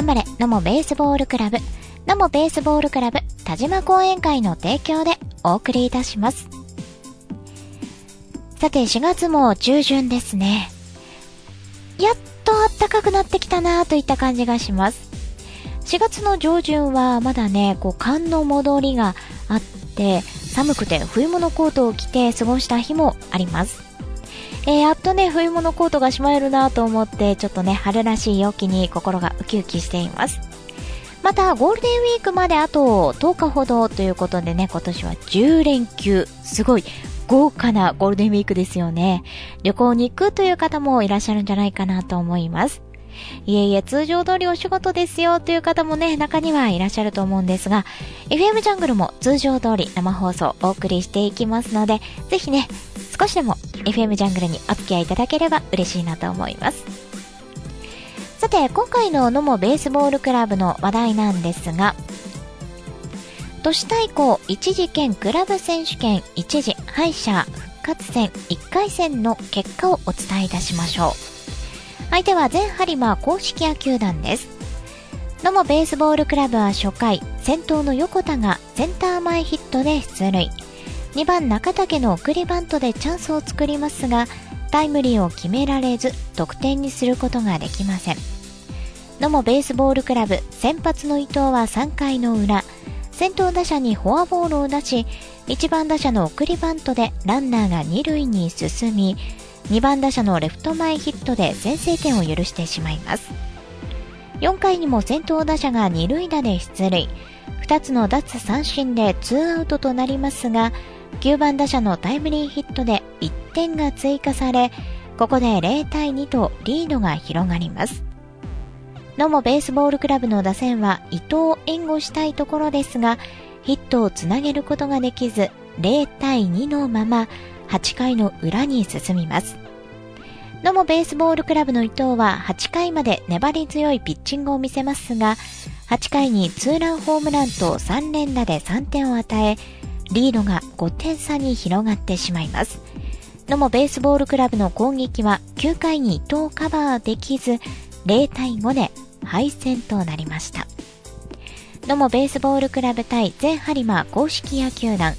頑張れ、野茂ベースボールクラブ、野茂ベースボールクラブ、田島講演会の提供でお送りいたします。さて、4月も中旬ですね。やっと暖かくなってきたなといった感じがします。4月の上旬はまだね、こう、寒の戻りがあって、寒くて冬物コートを着て過ごした日もあります。えー、やっとね、冬物コートがしまえるなと思って、ちょっとね、春らしい陽気に心がウキウキしています。また、ゴールデンウィークまであと10日ほどということでね、今年は10連休、すごい豪華なゴールデンウィークですよね。旅行に行くという方もいらっしゃるんじゃないかなと思います。いえいえ、通常通りお仕事ですよという方もね、中にはいらっしゃると思うんですが、FM ジャングルも通常通り生放送お送りしていきますので、ぜひね、少しでも FM ジャングルにお付き合いいただければ嬉しいなと思います。さて、今回の野茂ベースボールクラブの話題なんですが、都市対抗一次兼クラブ選手権一次敗者復活戦1回戦の結果をお伝えいたしましょう。相手は全ハリマ公式野球団です。野茂ベースボールクラブは初回、先頭の横田がセンター前ヒットで出塁。2番中竹の送りバントでチャンスを作りますが、タイムリーを決められず、得点にすることができません。野茂ベースボールクラブ先発の伊藤は3回の裏、先頭打者にフォアボールを出し、1番打者の送りバントでランナーが2塁に進み、2番打者のレフト前ヒットで先制点を許してしまいます。4回にも先頭打者が2塁打で出塁。2つの奪三振で2アウトとなりますが、9番打者のタイムリーヒットで1点が追加され、ここで0対2とリードが広がります。野茂ベースボールクラブの打線は伊藤を援護したいところですが、ヒットをつなげることができず、0対2のまま8回の裏に進みます。野茂ベースボールクラブの伊藤は8回まで粘り強いピッチングを見せますが、8回にツーランホームランと3連打で3点を与え、リードが5点差に広がってしまいます。野茂ベースボールクラブの攻撃は9回に伊藤カバーできず、0対5で敗戦となりました。野茂ベースボールクラブ対全ハリマ公式野球団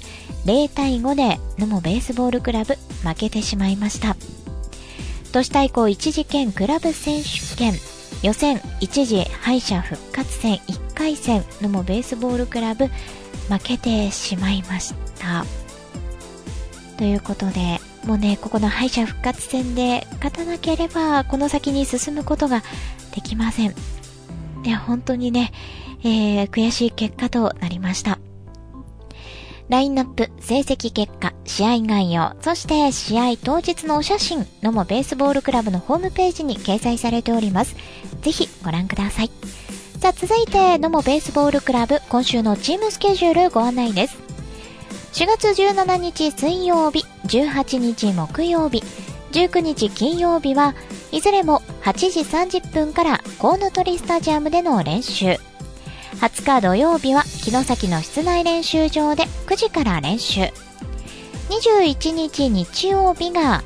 0対5で野茂ベースボールクラブ負けてしまいました。都市対抗一次兼クラブ選手権予選一次敗者復活戦1回戦野茂ベースボールクラブ負けてしまいました。ということで、もうね、ここの敗者復活戦で勝たなければ、この先に進むことができません。いや、本当にね、えー、悔しい結果となりました。ラインナップ、成績結果、試合概要、そして試合当日のお写真、のもベースボールクラブのホームページに掲載されております。ぜひご覧ください。さあ、続いて、のもベースボールクラブ、今週のチームスケジュールご案内です。4月17日水曜日、18日木曜日、19日金曜日は、いずれも8時30分からコウノトリスタジアムでの練習。20日土曜日は城崎の室内練習場で9時から練習。21日日曜日が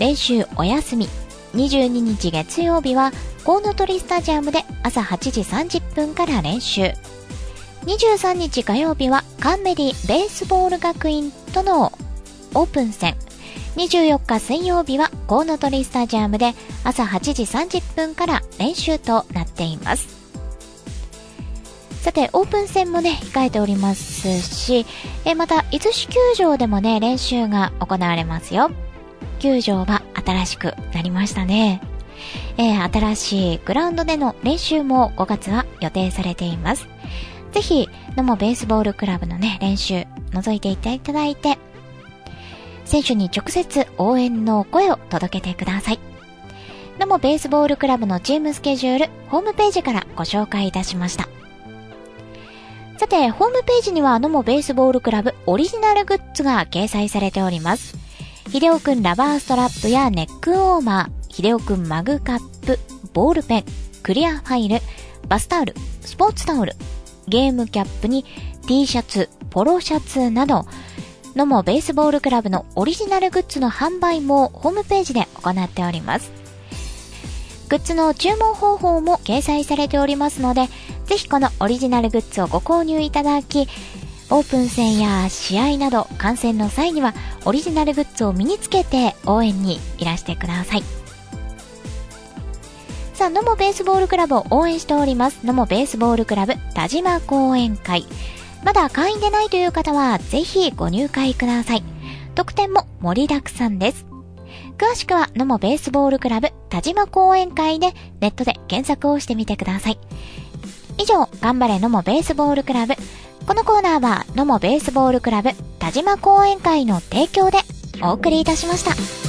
練習お休み。22日月曜日はコウノトリスタジアムで朝8時30分から練習。23日火曜日はカンメディベースボール学院とのオープン戦。24日水曜日はコウノトリスタジアムで朝8時30分から練習となっています。さて、オープン戦もね、控えておりますし、えまた、伊豆市球場でもね、練習が行われますよ。球場は新しくなりましたね。えー、新しいグラウンドでの練習も5月は予定されています。ぜひ、野茂ベースボールクラブのね、練習、覗いていただいて、選手に直接応援の声を届けてください。野茂ベースボールクラブのチームスケジュール、ホームページからご紹介いたしました。さて、ホームページには野茂ベースボールクラブオリジナルグッズが掲載されております。ひでおくんラバーストラップやネックウォーマー、ひでおくんマグカップ、ボールペン、クリアファイル、バスタオル、スポーツタオル、ゲームキャップに T シャツ、ポロシャツなど、野茂ベースボールクラブのオリジナルグッズの販売もホームページで行っております。グッズの注文方法も掲載されておりますので、ぜひこのオリジナルグッズをご購入いただき、オープン戦や試合など観戦の際にはオリジナルグッズを身につけて応援にいらしてください。さあ、野茂ベースボールクラブを応援しております。野茂ベースボールクラブ田島講演会。まだ会員でないという方はぜひご入会ください。特典も盛りだくさんです。詳しくは野茂ベースボールクラブ田島講演会でネットで検索をしてみてください。以上、頑張れ野茂ベースボールクラブ。このコーナーは野茂ベースボールクラブ田島講演会の提供でお送りいたしました。